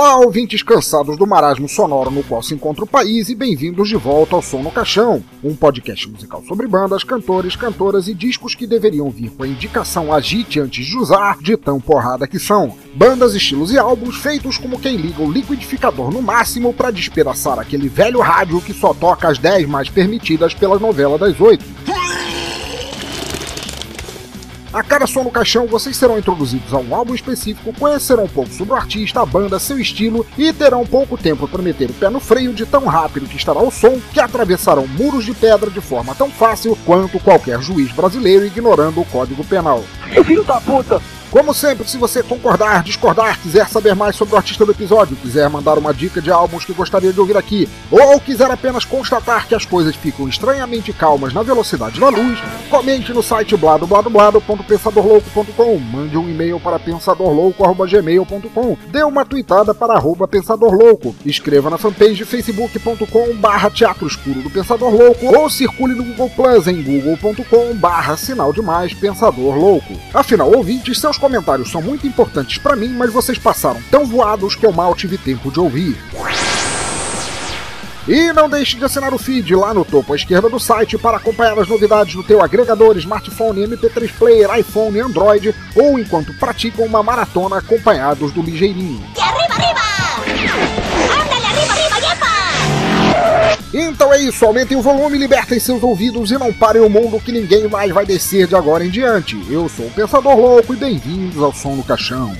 Olá, ouvintes cansados do marasmo sonoro no qual se encontra o país e bem-vindos de volta ao Som no Caixão, um podcast musical sobre bandas, cantores, cantoras e discos que deveriam vir com a indicação agite antes de usar, de tão porrada que são. Bandas, estilos e álbuns feitos como quem liga o liquidificador no máximo para despedaçar aquele velho rádio que só toca as 10 mais permitidas pela novela das 8. A cada som no caixão, vocês serão introduzidos a um álbum específico, conhecerão um pouco sobre o artista, a banda, seu estilo e terão pouco tempo para meter o pé no freio de tão rápido que estará o som que atravessarão muros de pedra de forma tão fácil quanto qualquer juiz brasileiro ignorando o Código Penal. Filho da puta! Como sempre, se você concordar, discordar, quiser saber mais sobre o artista do episódio, quiser mandar uma dica de álbuns que gostaria de ouvir aqui, ou quiser apenas constatar que as coisas ficam estranhamente calmas na velocidade da luz, comente no site bladobladoblado.pensadorlouco.com, mande um e-mail para pensadorlouco.gmail.com, dê uma tweetada para arroba pensadorlouco, escreva na fanpage facebook.com barra teatro escuro do Pensador Louco, ou circule no Google Plus em google.com barra sinal de mais Pensador Louco. Afinal, ouvintes, seus comentários são muito importantes para mim, mas vocês passaram tão voados que eu mal tive tempo de ouvir. E não deixe de assinar o feed lá no topo à esquerda do site para acompanhar as novidades do teu agregador, smartphone, MP3 player, iPhone, Android ou enquanto praticam uma maratona acompanhados do ligeirinho. ¡Y arriba, arriba! Então é isso, aumentem o volume, libertem seus ouvidos e não parem o mundo que ninguém mais vai descer de agora em diante. Eu sou o Pensador Louco e bem-vindos ao Som no Caixão.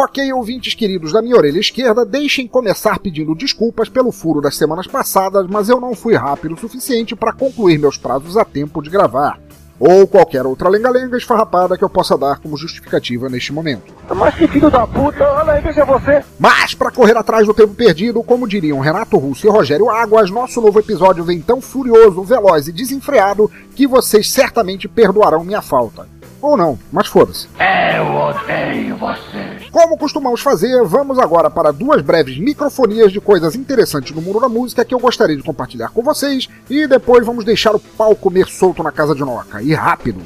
Ok, ouvintes queridos da minha orelha esquerda, deixem começar pedindo desculpas pelo furo das semanas passadas, mas eu não fui rápido o suficiente para concluir meus prazos a tempo de gravar. Ou qualquer outra lenga-lenga esfarrapada que eu possa dar como justificativa neste momento. Mas que filho da puta! Olha aí, veja você! Mas, para correr atrás do tempo perdido, como diriam Renato Russo e Rogério Águas, nosso novo episódio vem tão furioso, veloz e desenfreado que vocês certamente perdoarão minha falta. Ou não, mas foda-se. Eu odeio você! Como costumamos fazer, vamos agora para duas breves microfonias de coisas interessantes no mundo da música que eu gostaria de compartilhar com vocês e depois vamos deixar o pau comer solto na casa de Noca. E rápido.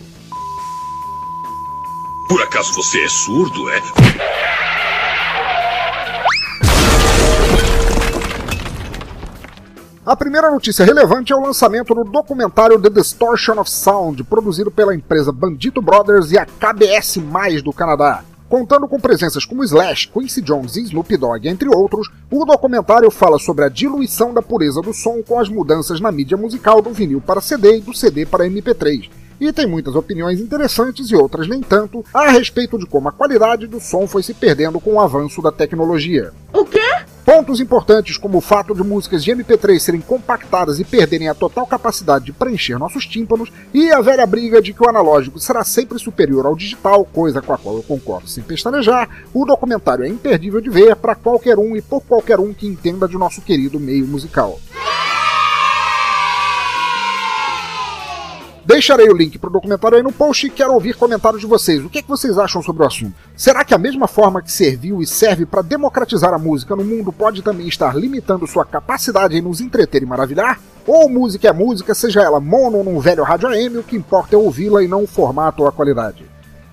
Por acaso você é surdo, é? A primeira notícia relevante é o lançamento do documentário The Distortion of Sound, produzido pela empresa Bandito Brothers e a KBS+, do Canadá. Contando com presenças como Slash, Quincy Jones e Snoop Dogg, entre outros, o documentário fala sobre a diluição da pureza do som com as mudanças na mídia musical do vinil para CD e do CD para MP3. E tem muitas opiniões interessantes e outras nem tanto a respeito de como a qualidade do som foi se perdendo com o avanço da tecnologia. ¿O qué? Pontos importantes como o fato de músicas de MP3 serem compactadas e perderem a total capacidade de preencher nossos tímpanos, e a velha briga de que o analógico será sempre superior ao digital, coisa com a qual eu concordo sem pestanejar, o documentário é imperdível de ver para qualquer um e por qualquer um que entenda de nosso querido meio musical. Deixarei o link para o documentário aí no post e quero ouvir comentários de vocês. O que, é que vocês acham sobre o assunto? Será que a mesma forma que serviu e serve para democratizar a música no mundo pode também estar limitando sua capacidade em nos entreter e maravilhar? Ou música é música, seja ela mono ou num velho rádio AM, o que importa é ouvi-la e não o formato ou a qualidade.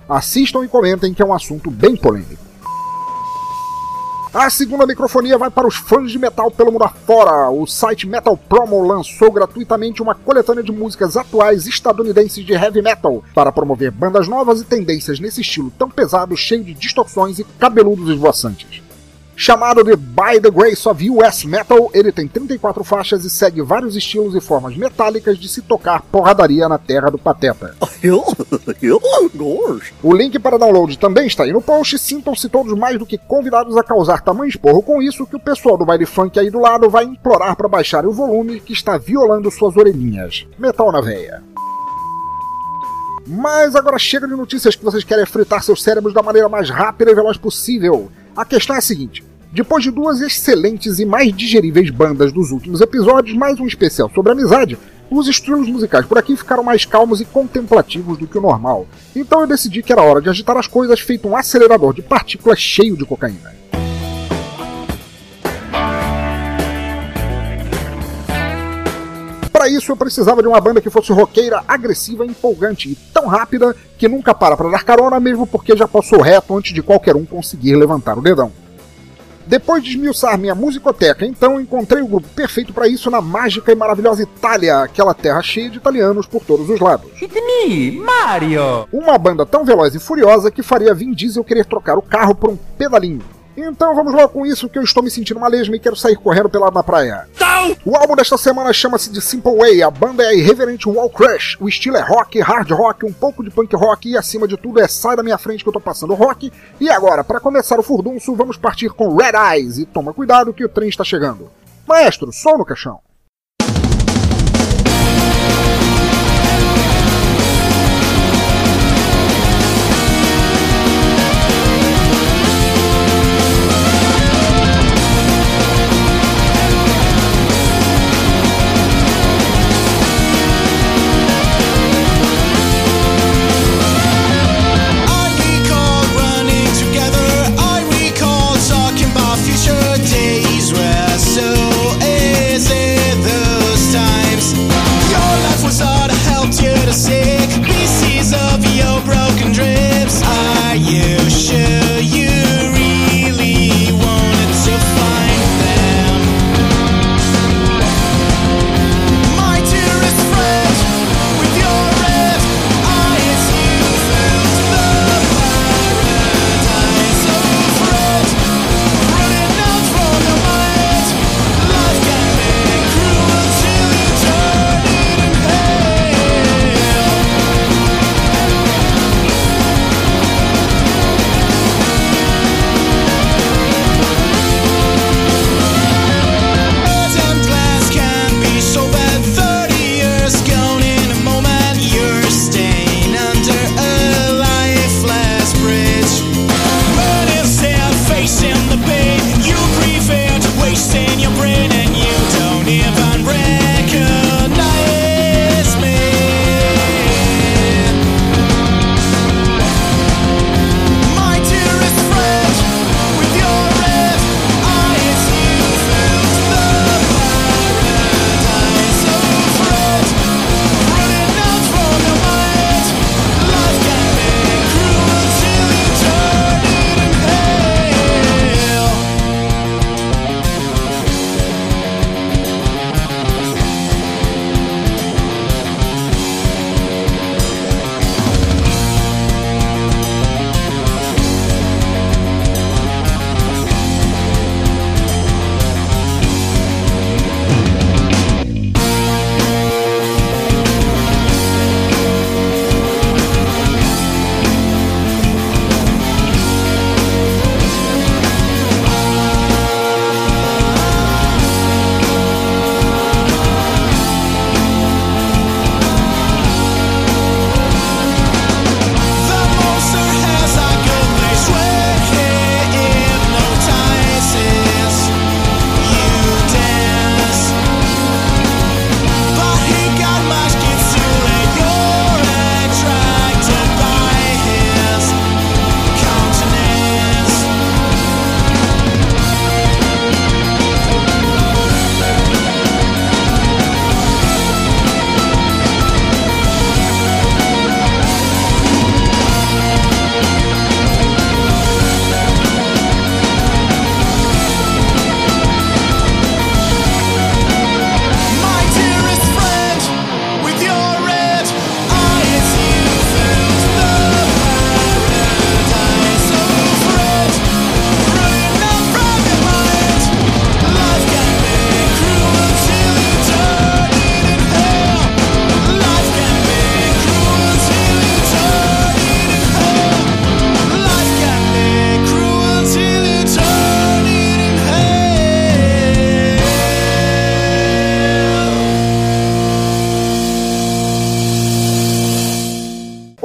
Assistam e comentem que é um assunto bem polêmico. A segunda microfonia vai para os fãs de metal pelo mundo afora. O site Metal Promo lançou gratuitamente uma coletânea de músicas atuais estadunidenses de heavy metal para promover bandas novas e tendências nesse estilo tão pesado, cheio de distorções e cabeludos esvoaçantes. Chamado de By the Grace of US Metal, ele tem 34 faixas e segue vários estilos e formas metálicas de se tocar porradaria na terra do Pateta. O link para download também está aí no post. Sintam-se todos mais do que convidados a causar tamanho esporro com isso que o pessoal do baile funk aí do lado vai implorar para baixar o volume que está violando suas orelhinhas. Metal na veia. Mas agora chega de notícias que vocês querem fritar seus cérebros da maneira mais rápida e veloz possível. A questão é a seguinte: depois de duas excelentes e mais digeríveis bandas dos últimos episódios, mais um especial sobre amizade, os estilos musicais por aqui ficaram mais calmos e contemplativos do que o normal. Então eu decidi que era hora de agitar as coisas feito um acelerador de partículas cheio de cocaína. Para isso eu precisava de uma banda que fosse roqueira, agressiva empolgante, e tão rápida que nunca para para dar carona, mesmo porque já passou reto antes de qualquer um conseguir levantar o dedão. Depois de esmiuçar minha musicoteca, então encontrei o grupo perfeito para isso na mágica e maravilhosa Itália, aquela terra cheia de italianos por todos os lados. It's me, Mario! Uma banda tão veloz e furiosa que faria Vin Diesel querer trocar o carro por um pedalinho. Então vamos logo com isso que eu estou me sentindo uma lesma e quero sair correndo pelado na praia. O álbum desta semana chama-se de Simple Way, a banda é a irreverente Wall Crush, o estilo é rock, hard rock, um pouco de punk rock e acima de tudo é sai da minha frente que eu tô passando rock. E agora, para começar o furdunço, vamos partir com Red Eyes e toma cuidado que o trem está chegando. Maestro, som no caixão.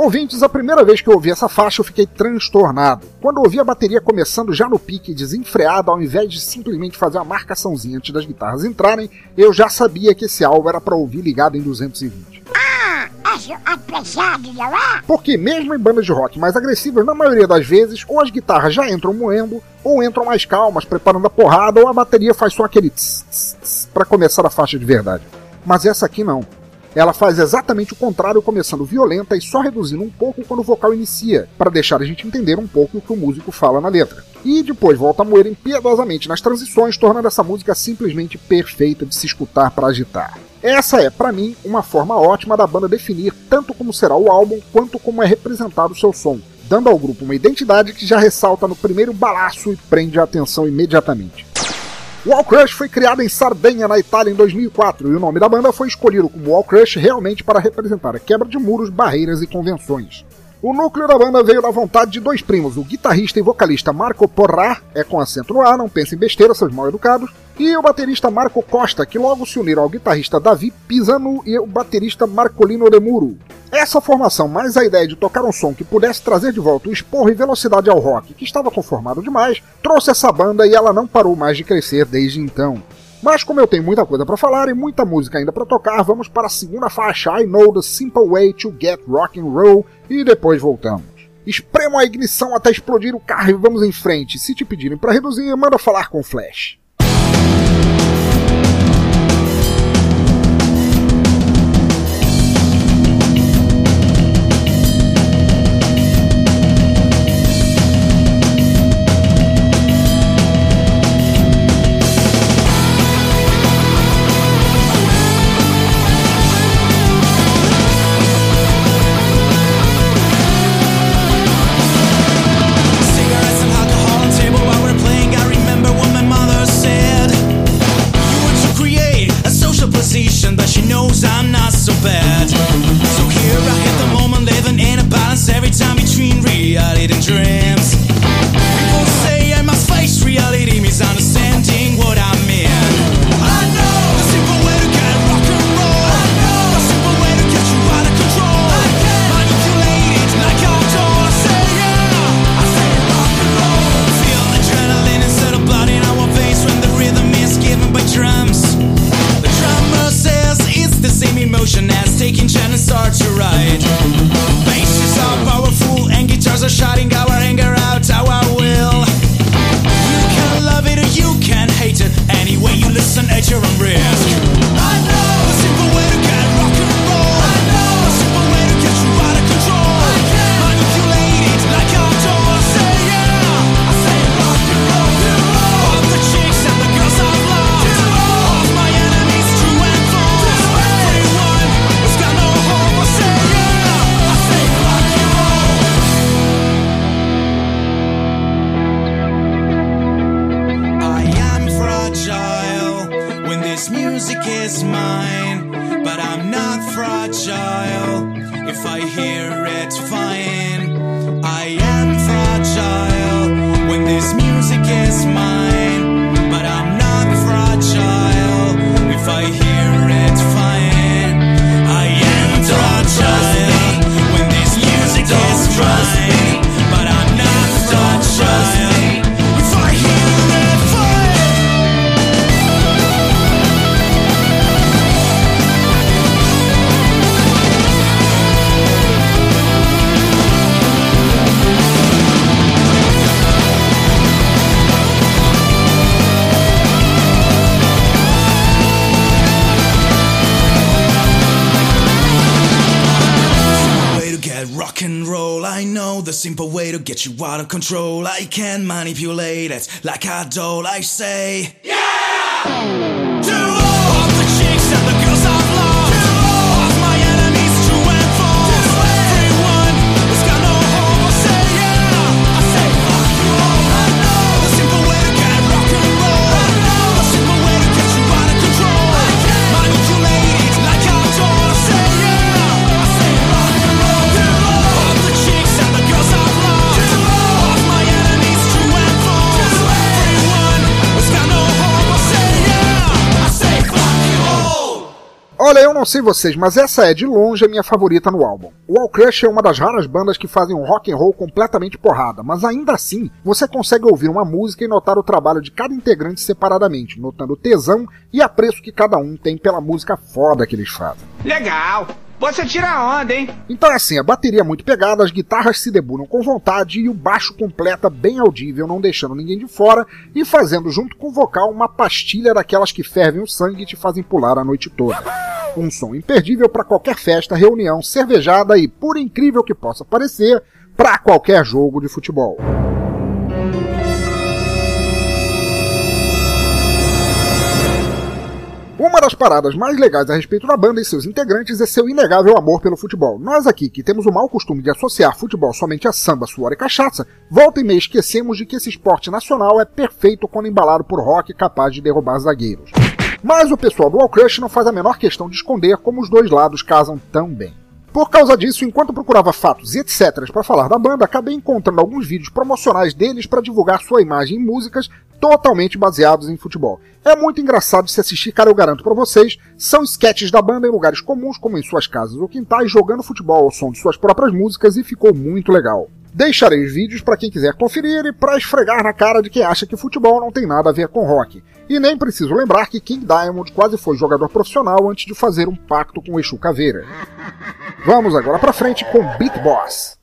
Ouvintes, a primeira vez que eu ouvi essa faixa eu fiquei transtornado. Quando ouvi a bateria começando já no pique desenfreada, ao invés de simplesmente fazer uma marcaçãozinha antes das guitarras entrarem, eu já sabia que esse álbum era para ouvir ligado em 220. Ah, acho apressado, não é? Porque mesmo em bandas de rock mais agressivas, na maioria das vezes, ou as guitarras já entram moendo, ou entram mais calmas, preparando a porrada, ou a bateria faz só aquele tss, tss, tss para começar a faixa de verdade. Mas essa aqui não. Ela faz exatamente o contrário, começando violenta e só reduzindo um pouco quando o vocal inicia, para deixar a gente entender um pouco o que o músico fala na letra. E depois volta a moer impiedosamente nas transições, tornando essa música simplesmente perfeita de se escutar para agitar. Essa é, para mim, uma forma ótima da banda definir tanto como será o álbum quanto como é representado o seu som, dando ao grupo uma identidade que já ressalta no primeiro balaço e prende a atenção imediatamente. Wall Crush foi criada em Sardenha, na Itália, em 2004, e o nome da banda foi escolhido como Wall Crush realmente para representar a quebra de muros, barreiras e convenções. O núcleo da banda veio da vontade de dois primos, o guitarrista e vocalista Marco Porra, é com acento no ar, não pensem besteira, seus mal educados, e o baterista Marco Costa, que logo se uniram ao guitarrista Davi Pisano e o baterista Marcolino de Muro. Essa formação, mais a ideia de tocar um som que pudesse trazer de volta o esporro e velocidade ao rock, que estava conformado demais, trouxe essa banda e ela não parou mais de crescer desde então. Mas como eu tenho muita coisa para falar e muita música ainda para tocar, vamos para a segunda faixa I Know the Simple Way to Get Rock and Roll e depois voltamos. Espremam a ignição até explodir o carro e vamos em frente. Se te pedirem para reduzir, manda falar com o Flash. Get you out of control. I can manipulate it like a doll. I say, yeah! To all the chicks and the girls não sei vocês, mas essa é de longe a minha favorita no álbum. O All Crush é uma das raras bandas que fazem um rock and roll completamente porrada, mas ainda assim você consegue ouvir uma música e notar o trabalho de cada integrante separadamente, notando o tesão e apreço que cada um tem pela música foda que eles fazem. Legal. Você tira onda, hein? Então é assim, a bateria é muito pegada, as guitarras se debulham com vontade e o baixo completa bem audível, não deixando ninguém de fora e fazendo junto com o vocal uma pastilha daquelas que fervem o sangue e te fazem pular a noite toda. Um som imperdível para qualquer festa, reunião, cervejada e, por incrível que possa parecer, para qualquer jogo de futebol. Uma das paradas mais legais a respeito da banda e seus integrantes é seu inegável amor pelo futebol. Nós aqui, que temos o mau costume de associar futebol somente a samba, suor e cachaça, volta e meia esquecemos de que esse esporte nacional é perfeito quando embalado por rock capaz de derrubar zagueiros. Mas o pessoal do All Crush não faz a menor questão de esconder como os dois lados casam tão bem. Por causa disso, enquanto procurava fatos e etc para falar da banda, acabei encontrando alguns vídeos promocionais deles para divulgar sua imagem e músicas totalmente baseados em futebol. É muito engraçado se assistir, cara, eu garanto para vocês. São sketches da banda em lugares comuns, como em suas casas ou quintais, jogando futebol ao som de suas próprias músicas e ficou muito legal. Deixarei os vídeos para quem quiser conferir e para esfregar na cara de quem acha que futebol não tem nada a ver com rock. E nem preciso lembrar que King Diamond quase foi jogador profissional antes de fazer um pacto com o Exu Caveira. Vamos agora para frente com Beat Boss.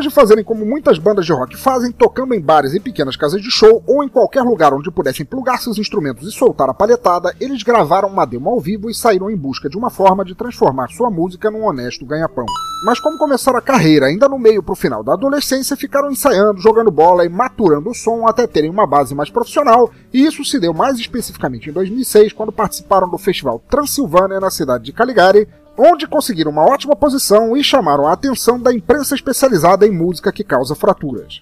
Depois de fazerem como muitas bandas de rock fazem, tocando em bares e pequenas casas de show ou em qualquer lugar onde pudessem plugar seus instrumentos e soltar a palhetada, eles gravaram uma demo ao vivo e saíram em busca de uma forma de transformar sua música num honesto ganha-pão. Mas como começaram a carreira ainda no meio pro final da adolescência, ficaram ensaiando, jogando bola e maturando o som até terem uma base mais profissional, e isso se deu mais especificamente em 2006, quando participaram do festival Transilvânia na cidade de Caligari, onde conseguiram uma ótima posição e chamaram a atenção da imprensa especializada em música que causa fraturas.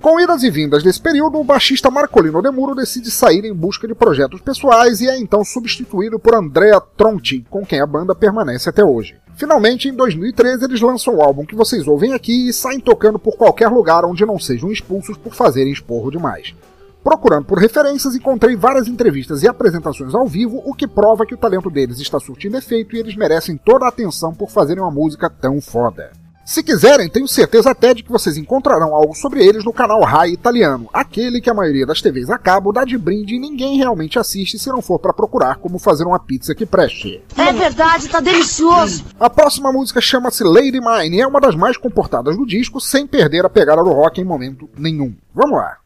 Com idas e vindas desse período, o baixista Marcolino Demuro decide sair em busca de projetos pessoais e é então substituído por Andrea Tronti, com quem a banda permanece até hoje. Finalmente, em 2013, eles lançam o álbum que vocês ouvem aqui e saem tocando por qualquer lugar onde não sejam expulsos por fazerem esporro demais. Procurando por referências, encontrei várias entrevistas e apresentações ao vivo, o que prova que o talento deles está surtindo efeito e eles merecem toda a atenção por fazerem uma música tão foda. Se quiserem, tenho certeza até de que vocês encontrarão algo sobre eles no canal Rai Italiano, aquele que a maioria das TVs a cabo dá de brinde e ninguém realmente assiste se não for para procurar como fazer uma pizza que preste. É verdade, tá delicioso. A próxima música chama-se Lady Mine e é uma das mais comportadas do disco, sem perder a pegada do rock em momento nenhum. Vamos lá.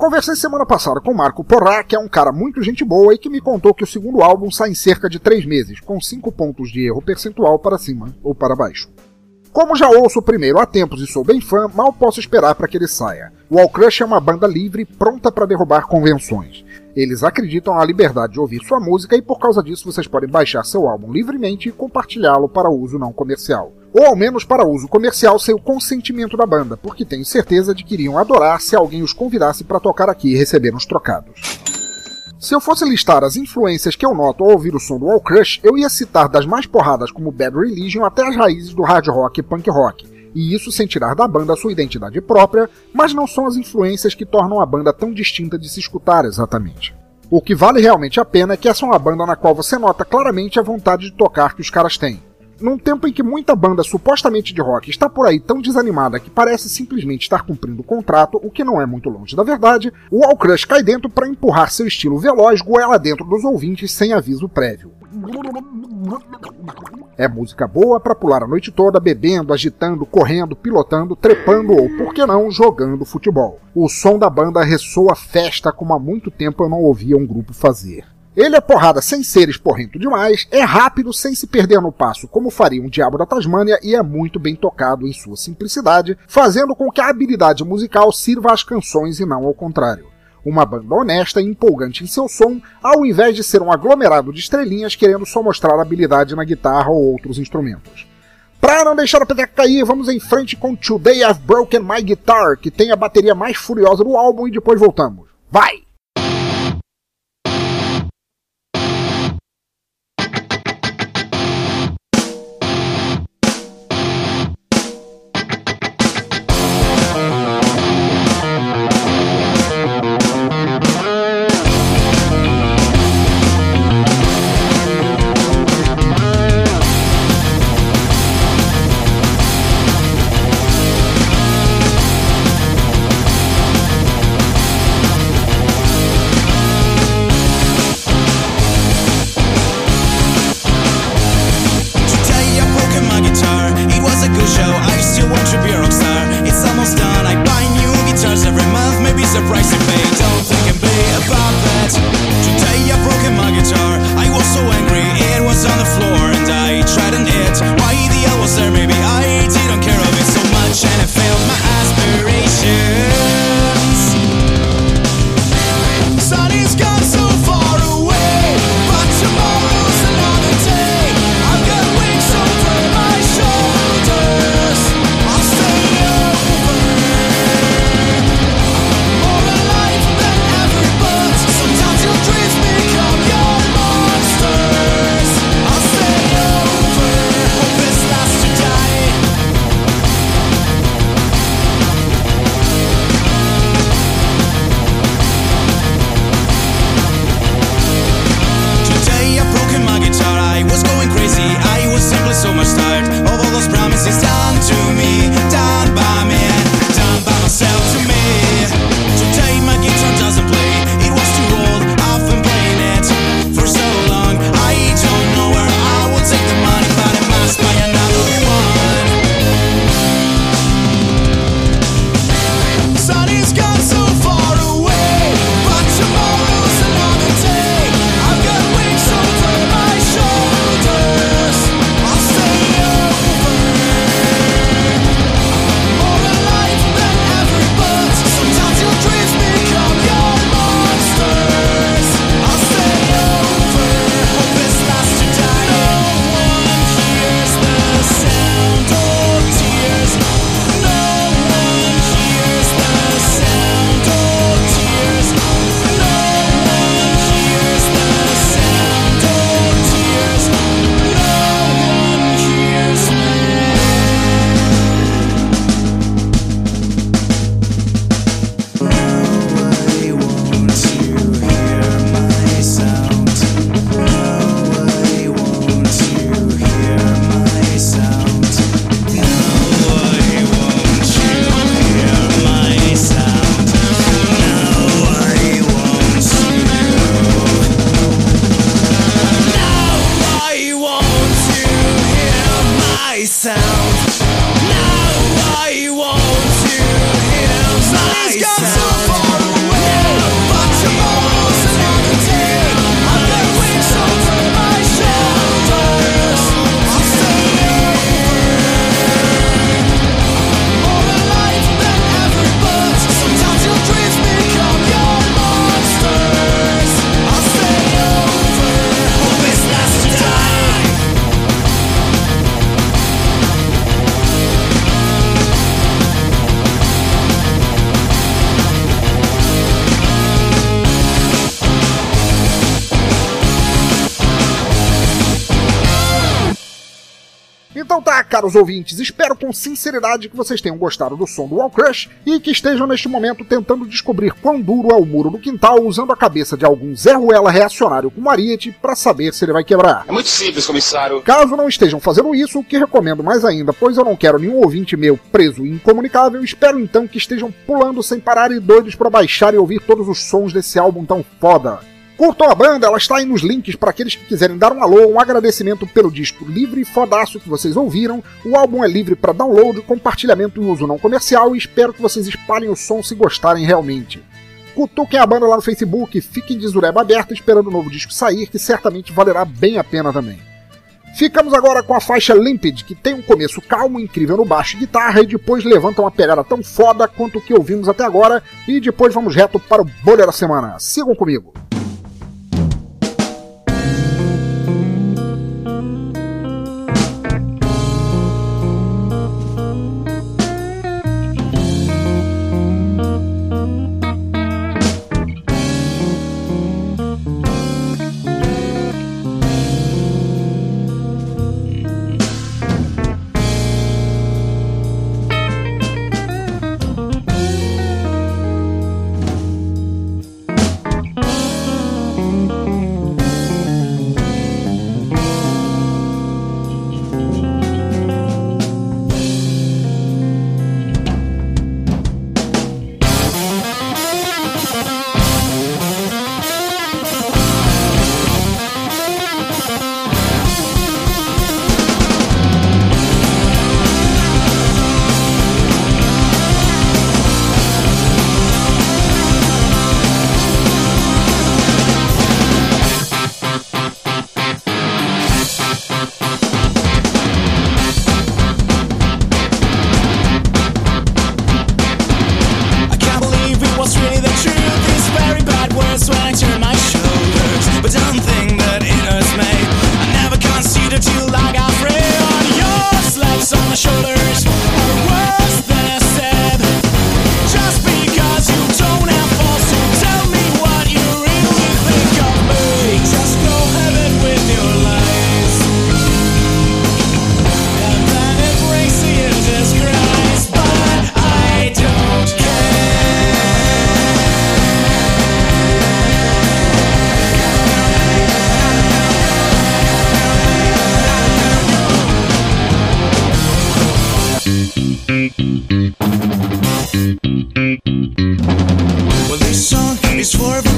Conversei semana passada com Marco Porra, que é um cara muito gente boa e que me contou que o segundo álbum sai em cerca de três meses, com cinco pontos de erro percentual para cima ou para baixo. Como já ouço o primeiro há tempos e sou bem fã, mal posso esperar para que ele saia. O All Crush é uma banda livre, pronta para derrubar convenções. Eles acreditam na liberdade de ouvir sua música e por causa disso vocês podem baixar seu álbum livremente e compartilhá-lo para uso não comercial. Ou ao menos para uso comercial sem o consentimento da banda, porque tenho certeza de que iriam adorar se alguém os convidasse para tocar aqui e receber uns trocados. Se eu fosse listar as influências que eu noto ao ouvir o som do All Crush, eu ia citar das mais porradas como Bad Religion até as raízes do hard rock e punk rock, e isso sem tirar da banda sua identidade própria, mas não são as influências que tornam a banda tão distinta de se escutar exatamente. O que vale realmente a pena é que essa é uma banda na qual você nota claramente a vontade de tocar que os caras têm. Num tempo em que muita banda supostamente de rock está por aí tão desanimada que parece simplesmente estar cumprindo o contrato, o que não é muito longe da verdade, o All Crush cai dentro para empurrar seu estilo veloz goela dentro dos ouvintes sem aviso prévio. É música boa para pular a noite toda bebendo, agitando, correndo, pilotando, trepando ou, por que não, jogando futebol. O som da banda ressoa festa como há muito tempo eu não ouvia um grupo fazer. Ele é porrada sem ser esporrento demais, é rápido sem se perder no passo, como faria um Diabo da Tasmânia, e é muito bem tocado em sua simplicidade, fazendo com que a habilidade musical sirva às canções e não ao contrário. Uma banda honesta e empolgante em seu som, ao invés de ser um aglomerado de estrelinhas querendo só mostrar habilidade na guitarra ou outros instrumentos. Pra não deixar a peteca cair, vamos em frente com Today I've Broken My Guitar, que tem a bateria mais furiosa do álbum e depois voltamos. Vai! Caros ouvintes, espero com sinceridade que vocês tenham gostado do som do Wall Crush e que estejam neste momento tentando descobrir quão duro é o muro do quintal usando a cabeça de algum Zé Ruela reacionário como Ariete para saber se ele vai quebrar. É muito simples, comissário. Caso não estejam fazendo isso, o que recomendo mais ainda, pois eu não quero nenhum ouvinte meu preso e incomunicável, espero então que estejam pulando sem parar e doidos para baixar e ouvir todos os sons desse álbum tão foda. Curtam a banda, ela está aí nos links para aqueles que quiserem dar um alô, um agradecimento pelo disco livre e fodaço que vocês ouviram. O álbum é livre para download, compartilhamento e uso não comercial e espero que vocês espalhem o som se gostarem realmente. Cutuquem a banda lá no Facebook, fiquem de zureba aberta esperando o novo disco sair, que certamente valerá bem a pena também. Ficamos agora com a faixa Limpid, que tem um começo calmo incrível no baixo e guitarra, e depois levanta uma pegada tão foda quanto o que ouvimos até agora, e depois vamos reto para o Bolha da Semana. Sigam comigo! For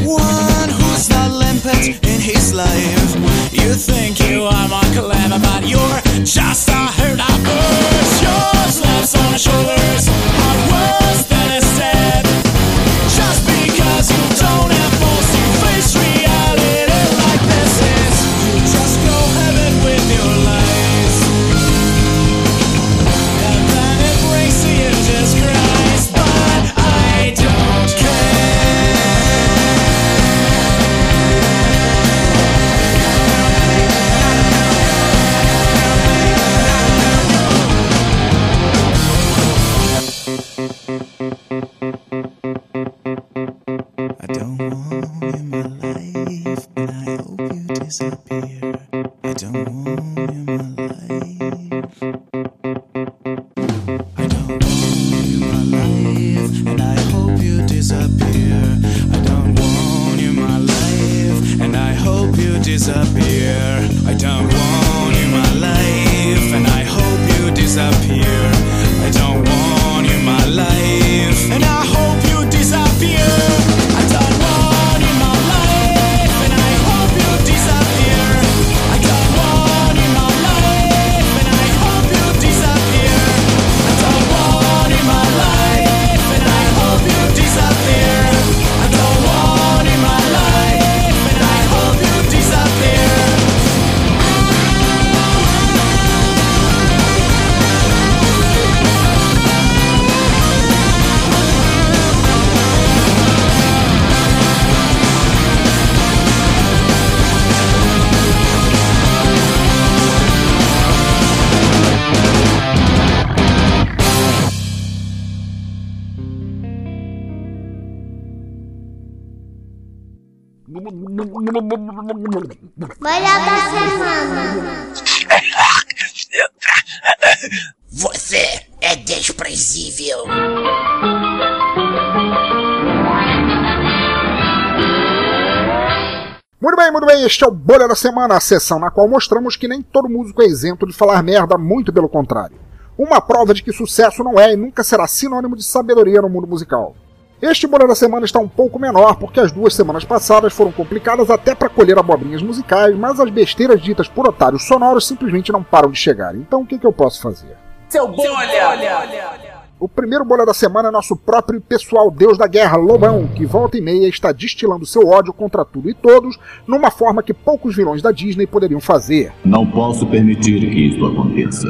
este é o Bolha da Semana, a sessão na qual mostramos que nem todo músico é isento de falar merda, muito pelo contrário. Uma prova de que sucesso não é e nunca será sinônimo de sabedoria no mundo musical. Este Bolha da Semana está um pouco menor, porque as duas semanas passadas foram complicadas até para colher abobrinhas musicais, mas as besteiras ditas por otários sonoros simplesmente não param de chegar. Então o que, que eu posso fazer? Seu bolha! O primeiro bolha da semana é nosso próprio pessoal deus da guerra, Lobão, que volta e meia está destilando seu ódio contra tudo e todos, numa forma que poucos vilões da Disney poderiam fazer. Não posso permitir que isso aconteça.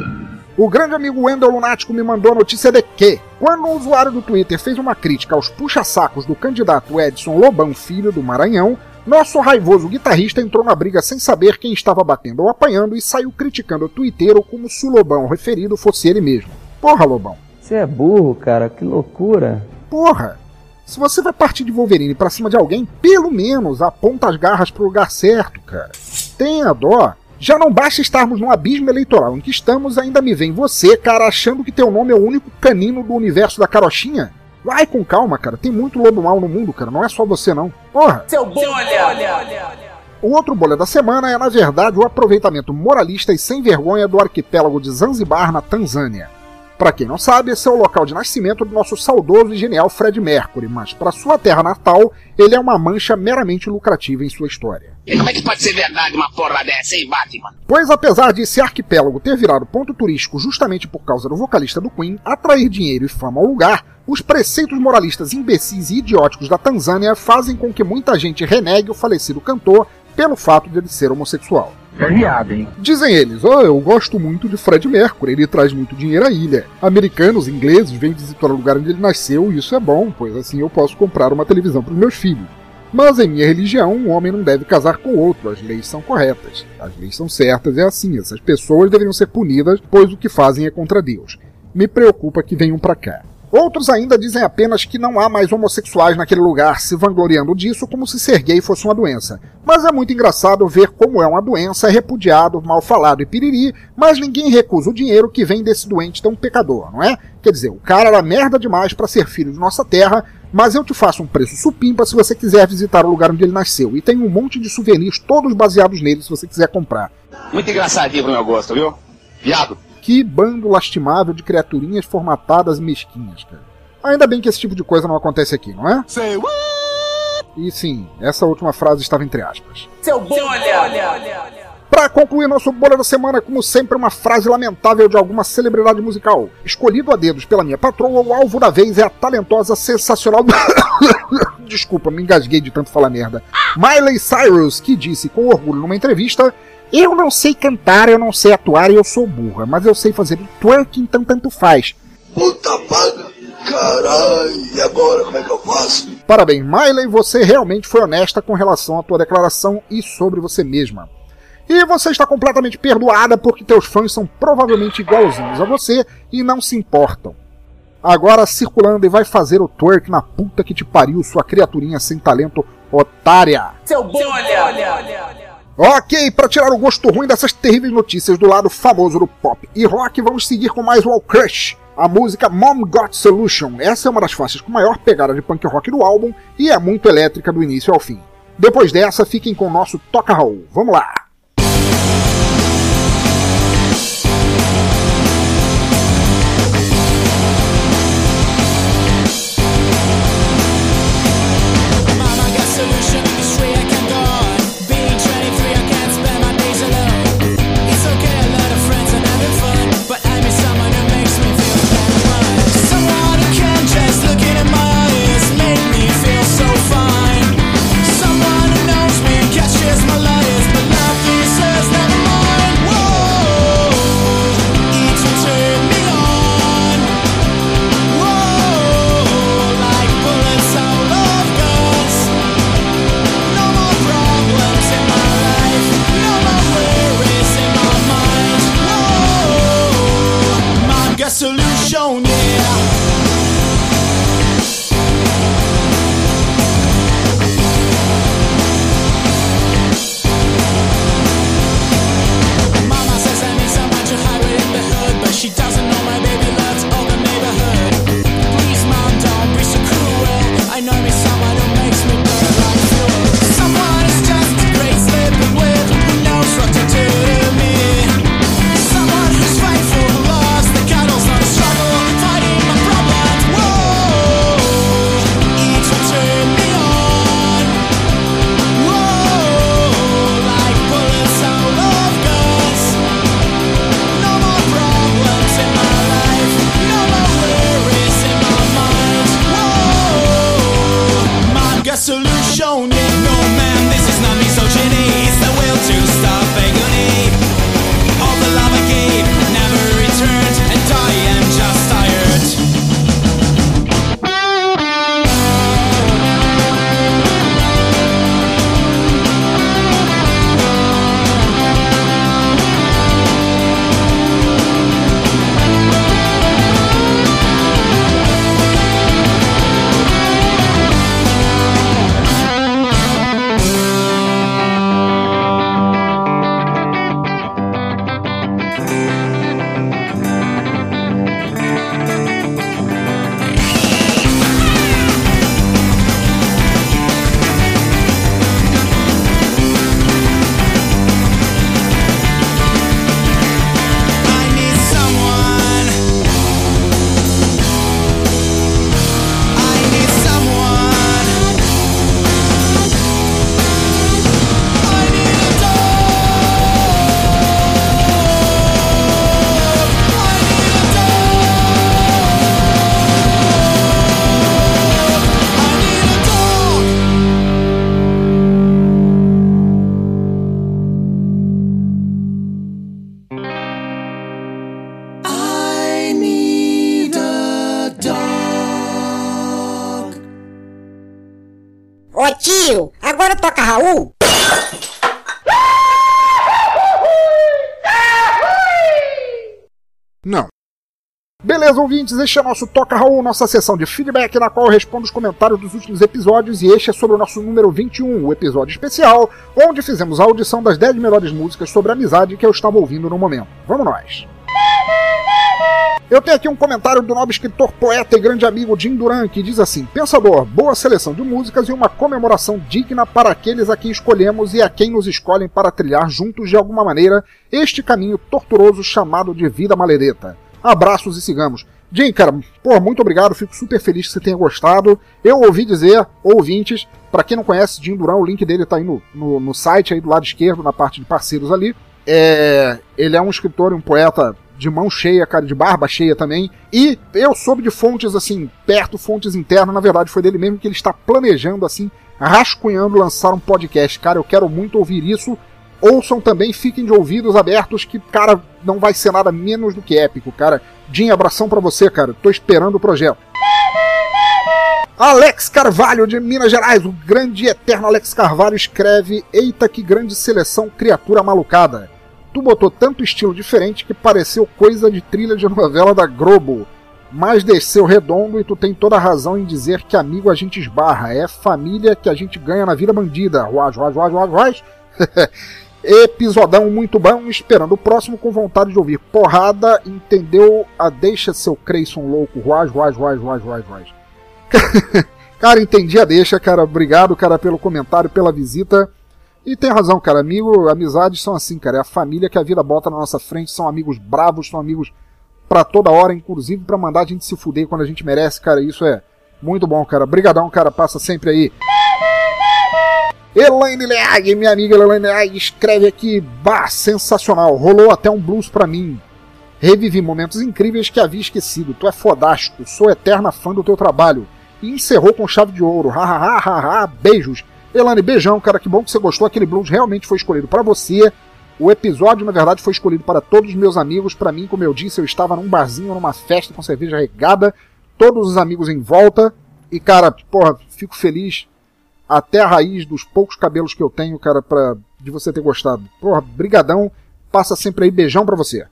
O grande amigo Wendel Lunático me mandou a notícia de que, quando um usuário do Twitter fez uma crítica aos puxa-sacos do candidato Edson Lobão Filho do Maranhão, nosso raivoso guitarrista entrou na briga sem saber quem estava batendo ou apanhando e saiu criticando o twitteiro como se o Lobão referido fosse ele mesmo. Porra, Lobão. Você é burro, cara, que loucura. Porra! Se você vai partir de Wolverine pra cima de alguém, pelo menos aponta as garras pro lugar certo, cara. Tenha dó. Já não basta estarmos num abismo eleitoral em que estamos, ainda me vem você, cara, achando que teu nome é o único canino do universo da carochinha? Vai com calma, cara. Tem muito lobo mal no mundo, cara. Não é só você, não. Porra! Seu bolha! O outro bolha da semana é, na verdade, o aproveitamento moralista e sem vergonha do arquipélago de Zanzibar, na Tanzânia. Para quem não sabe, esse é o local de nascimento do nosso saudoso e genial Fred Mercury, mas para sua terra natal, ele é uma mancha meramente lucrativa em sua história. E como é que pode ser verdade uma porra dessa, hein, Batman? Pois apesar de esse arquipélago ter virado ponto turístico justamente por causa do vocalista do Queen atrair dinheiro e fama ao lugar, os preceitos moralistas imbecis e idióticos da Tanzânia fazem com que muita gente renegue o falecido cantor pelo fato de ele ser homossexual. É viado, hein? Dizem eles, oh, eu gosto muito de Fred Mercury, ele traz muito dinheiro à ilha. Americanos, ingleses vêm visitar o lugar onde ele nasceu e isso é bom, pois assim eu posso comprar uma televisão para os meus filhos. Mas em minha religião, um homem não deve casar com outro, as leis são corretas. As leis são certas, é assim, essas pessoas deveriam ser punidas, pois o que fazem é contra Deus. Me preocupa que venham para cá. Outros ainda dizem apenas que não há mais homossexuais naquele lugar, se vangloriando disso como se ser gay fosse uma doença. Mas é muito engraçado ver como é uma doença, é repudiado, mal falado e piriri, mas ninguém recusa o dinheiro que vem desse doente tão pecador, não é? Quer dizer, o cara era merda demais para ser filho de nossa terra, mas eu te faço um preço supimpa se você quiser visitar o lugar onde ele nasceu. E tem um monte de souvenirs todos baseados nele se você quiser comprar. Muito engraçadinho pro meu gosto, viu? Viado. Que bando lastimável de criaturinhas formatadas e mesquinhas, cara. Ainda bem que esse tipo de coisa não acontece aqui, não é? Say what? E sim, essa última frase estava entre aspas. Seu bolha! Para concluir nosso bolha da semana, como sempre, uma frase lamentável de alguma celebridade musical. Escolhido a dedos pela minha patroa, o alvo da vez é a talentosa, sensacional. Desculpa, me engasguei de tanto falar merda. Miley Cyrus, que disse com orgulho numa entrevista: Eu não sei cantar, eu não sei atuar e eu sou burra, mas eu sei fazer twerk, então tanto faz. Puta paga! Caralho! E agora como é que eu faço? Parabéns, Miley, você realmente foi honesta com relação à tua declaração e sobre você mesma. E você está completamente perdoada porque teus fãs são provavelmente igualzinhos a você e não se importam. Agora circulando e vai fazer o twerk na puta que te pariu, sua criaturinha sem talento otária. Seu bolha! Ok, para tirar o gosto ruim dessas terríveis notícias do lado famoso do pop e rock, vamos seguir com mais Wall Crush. A música Mom Got Solution. Essa é uma das faixas com maior pegada de punk rock do álbum e é muito elétrica do início ao fim. Depois dessa, fiquem com o nosso Toca Raul. Vamos lá! Ouvintes, este é o nosso Toca Raul, nossa sessão de feedback, na qual eu respondo os comentários dos últimos episódios, e este é sobre o nosso número 21, o episódio especial, onde fizemos a audição das 10 melhores músicas sobre amizade que eu estava ouvindo no momento. Vamos nós! Eu tenho aqui um comentário do nobre escritor, poeta e grande amigo Jim Duran, que diz assim: Pensador, boa seleção de músicas e uma comemoração digna para aqueles a quem escolhemos e a quem nos escolhem para trilhar juntos de alguma maneira este caminho torturoso chamado de vida maledeta. Abraços e sigamos. Jim, cara, pô, muito obrigado, fico super feliz que você tenha gostado. Eu ouvi dizer, ouvintes, para quem não conhece Jim Duran, o link dele tá aí no, no, no site, aí do lado esquerdo, na parte de parceiros ali. É, ele é um escritor e um poeta de mão cheia, cara, de barba cheia também. E eu soube de fontes, assim, perto, fontes internas, na verdade foi dele mesmo que ele está planejando, assim, rascunhando lançar um podcast. Cara, eu quero muito ouvir isso. Ouçam também, fiquem de ouvidos abertos, que, cara, não vai ser nada menos do que épico, cara. Jim, abração pra você, cara. Tô esperando o projeto. Alex Carvalho, de Minas Gerais, o grande e eterno Alex Carvalho escreve: Eita, que grande seleção, criatura malucada. Tu botou tanto estilo diferente que pareceu coisa de trilha de novela da Globo. Mas desceu redondo e tu tem toda a razão em dizer que amigo a gente esbarra. É família que a gente ganha na vida bandida. Ruaz, ruaz, ruaz, ruaz, ruaz. Episodão muito bom, esperando o próximo com vontade de ouvir porrada. Entendeu a deixa seu Creyson louco. Ruaz, ruaz, ruaz, ruaz, ruaz, ruaz. cara, entendi a deixa, cara. Obrigado, cara, pelo comentário, pela visita. E tem razão, cara. Amigo, amizades são assim, cara. É a família que a vida bota na nossa frente. São amigos bravos, são amigos pra toda hora, inclusive pra mandar a gente se fuder quando a gente merece, cara. Isso é muito bom, cara. Brigadão, cara. Passa sempre aí. Elaine Leag, minha amiga Elaine Leag, escreve aqui, bah, sensacional, rolou até um blues pra mim. Revivi momentos incríveis que havia esquecido. Tu é fodástico, sou eterna fã do teu trabalho. E encerrou com chave de ouro. Ha, ha, ha, ha, ha. beijos. Elane, beijão, cara, que bom que você gostou. Aquele blues realmente foi escolhido para você. O episódio, na verdade, foi escolhido para todos os meus amigos. Para mim, como eu disse, eu estava num barzinho, numa festa com cerveja regada, todos os amigos em volta. E, cara, porra, fico feliz até a raiz dos poucos cabelos que eu tenho, cara, pra, de você ter gostado. Porra, brigadão. Passa sempre aí, beijão pra você.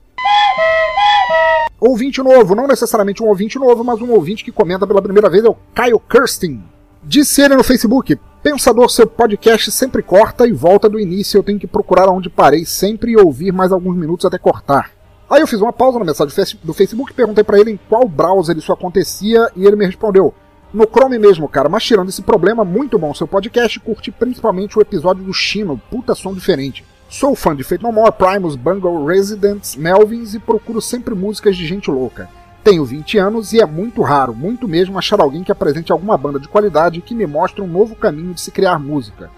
Ouvinte novo, não necessariamente um ouvinte novo, mas um ouvinte que comenta pela primeira vez é o Caio Kirsten. Disse ele no Facebook: Pensador, seu podcast sempre corta e volta do início. Eu tenho que procurar onde parei sempre e ouvir mais alguns minutos até cortar. Aí eu fiz uma pausa na mensagem do Facebook, perguntei para ele em qual browser isso acontecia e ele me respondeu: No Chrome mesmo, cara. Mas tirando esse problema, muito bom seu podcast. Curti principalmente o episódio do Chino, puta som diferente. Sou fã de Fate No More, Primus, Bungle, Residents, Melvins e procuro sempre músicas de gente louca. Tenho 20 anos e é muito raro, muito mesmo, achar alguém que apresente alguma banda de qualidade que me mostre um novo caminho de se criar música.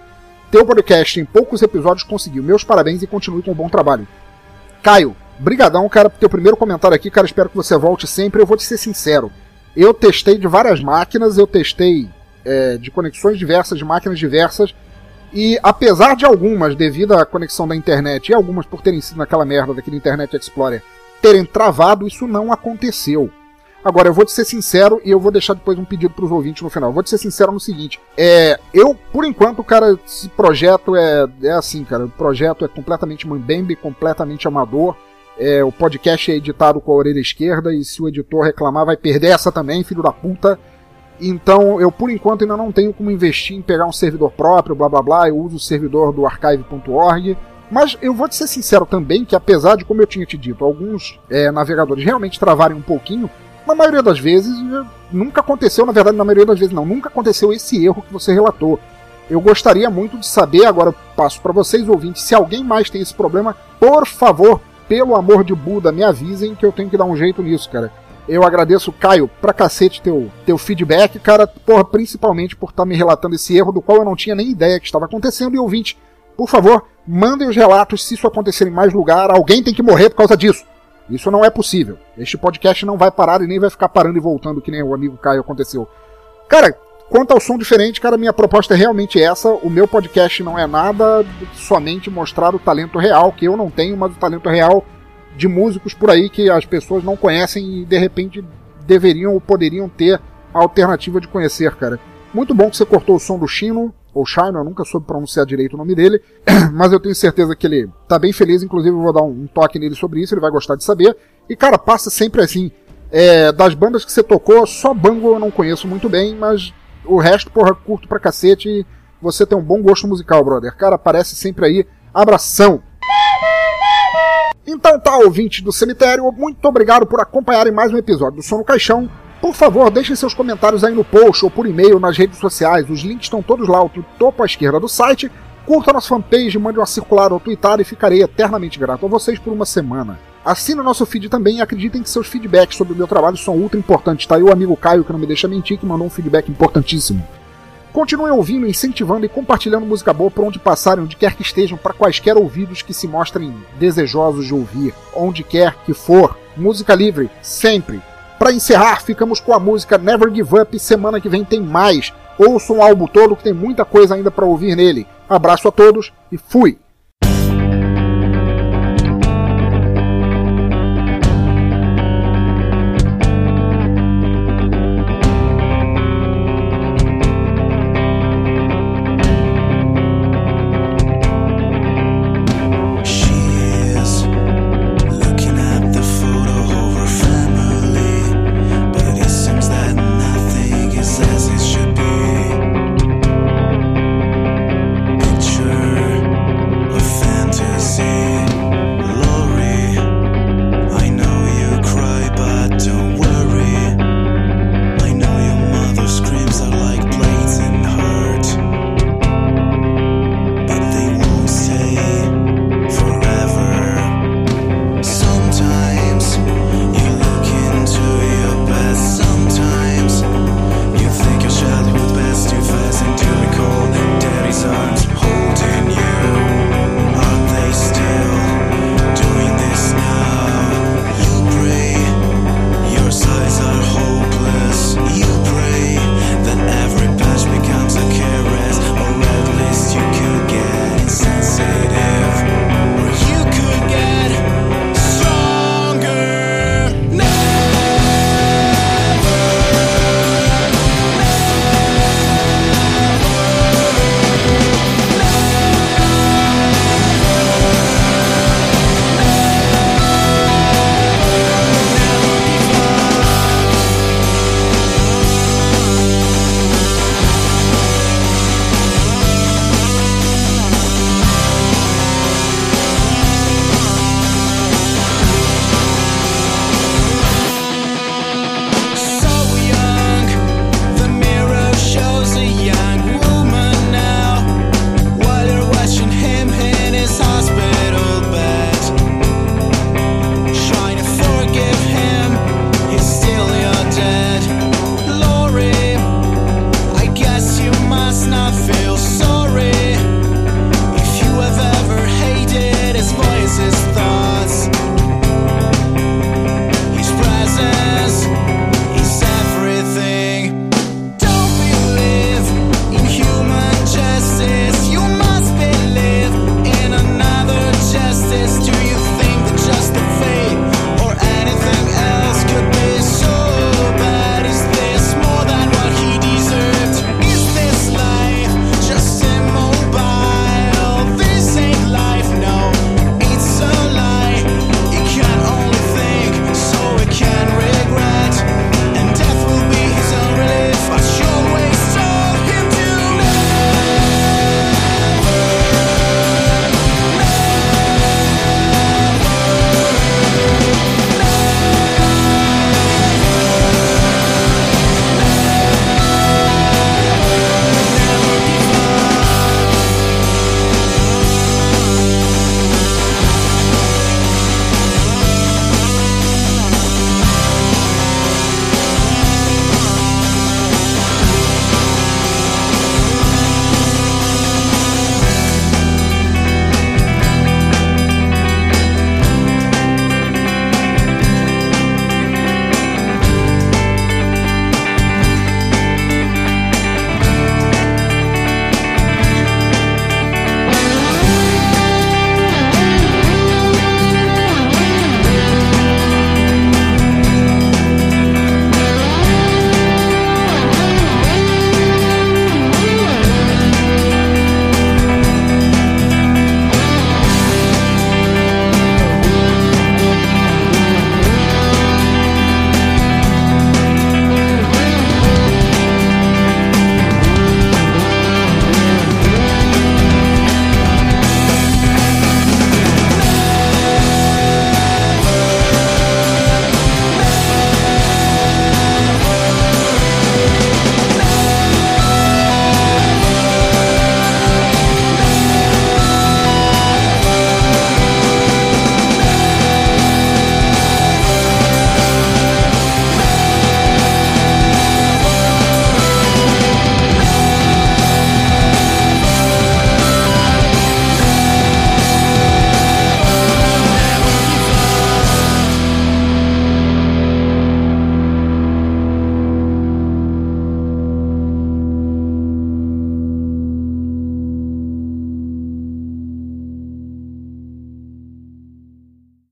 Teu podcast em poucos episódios conseguiu. Meus parabéns e continue com um bom trabalho. Caio, brigadão, cara, por teu primeiro comentário aqui, cara, espero que você volte sempre. Eu vou te ser sincero. Eu testei de várias máquinas, eu testei é, de conexões diversas, de máquinas diversas, e apesar de algumas, devido à conexão da internet, e algumas por terem sido naquela merda daquele Internet Explorer, terem travado, isso não aconteceu. Agora, eu vou te ser sincero e eu vou deixar depois um pedido para os ouvintes no final. Eu vou te ser sincero no seguinte: é, eu, por enquanto, cara, esse projeto é, é assim, cara. O projeto é completamente mambembe, completamente amador. É, o podcast é editado com a orelha esquerda e se o editor reclamar, vai perder essa também, filho da puta. Então, eu por enquanto ainda não tenho como investir em pegar um servidor próprio, blá blá blá. Eu uso o servidor do archive.org. Mas eu vou te ser sincero também que, apesar de, como eu tinha te dito, alguns é, navegadores realmente travarem um pouquinho, na maioria das vezes nunca aconteceu, na verdade, na maioria das vezes não, nunca aconteceu esse erro que você relatou. Eu gostaria muito de saber, agora passo para vocês ouvintes, se alguém mais tem esse problema, por favor, pelo amor de Buda, me avisem que eu tenho que dar um jeito nisso, cara. Eu agradeço, Caio, pra cacete teu, teu feedback, cara, porra, principalmente por estar tá me relatando esse erro do qual eu não tinha nem ideia que estava acontecendo. E ouvinte, por favor, mandem os relatos se isso acontecer em mais lugar. Alguém tem que morrer por causa disso. Isso não é possível. Este podcast não vai parar e nem vai ficar parando e voltando que nem o amigo Caio aconteceu. Cara, quanto ao som diferente, cara, minha proposta é realmente essa. O meu podcast não é nada somente mostrar o talento real, que eu não tenho, mas o talento real de músicos por aí que as pessoas não conhecem e de repente deveriam ou poderiam ter a alternativa de conhecer, cara. Muito bom que você cortou o som do Chino, ou Shino, eu nunca soube pronunciar direito o nome dele, mas eu tenho certeza que ele tá bem feliz, inclusive eu vou dar um, toque nele sobre isso, ele vai gostar de saber. E cara, passa sempre assim. É, das bandas que você tocou, só Bango eu não conheço muito bem, mas o resto, porra, curto pra cacete e você tem um bom gosto musical, brother. Cara, aparece sempre aí. Abração! Então tá, ouvinte do cemitério, muito obrigado por acompanharem mais um episódio do Som no Caixão. Por favor, deixem seus comentários aí no post ou por e-mail nas redes sociais. Os links estão todos lá, no topo à esquerda do site. Curta nossa fanpage, mande uma circular ou tweetar e ficarei eternamente grato a vocês por uma semana. Assine o nosso feed também e acreditem que seus feedbacks sobre o meu trabalho são ultra importantes. Tá aí o amigo Caio, que não me deixa mentir, que mandou um feedback importantíssimo. Continuem ouvindo, incentivando e compartilhando música boa por onde passarem, onde quer que estejam, para quaisquer ouvidos que se mostrem desejosos de ouvir, onde quer que for. Música livre, sempre. Para encerrar, ficamos com a música Never Give Up. Semana que vem tem mais. Ouçam o álbum todo que tem muita coisa ainda para ouvir nele. Abraço a todos e fui!